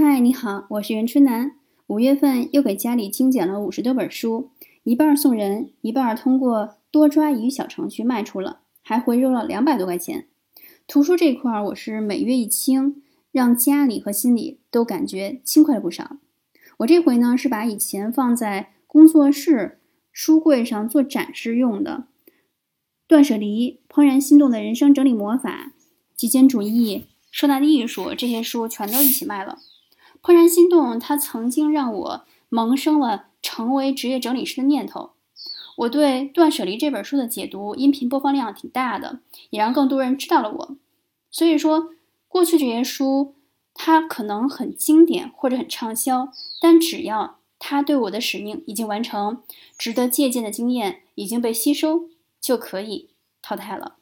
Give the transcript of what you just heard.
嗨，你好，我是袁春楠。五月份又给家里精简了五十多本书，一半送人，一半通过多抓鱼小程序卖出了，还回收了两百多块钱。图书这块儿，我是每月一清，让家里和心里都感觉轻快了不少。我这回呢，是把以前放在工作室书柜上做展示用的《断舍离》《怦然心动的人生整理魔法》《极简主义》《收纳的艺术》这些书全都一起卖了。怦然心动，它曾经让我萌生了成为职业整理师的念头。我对《断舍离》这本书的解读，音频播放量挺大的，也让更多人知道了我。所以说，过去这些书，它可能很经典或者很畅销，但只要它对我的使命已经完成，值得借鉴的经验已经被吸收，就可以淘汰了。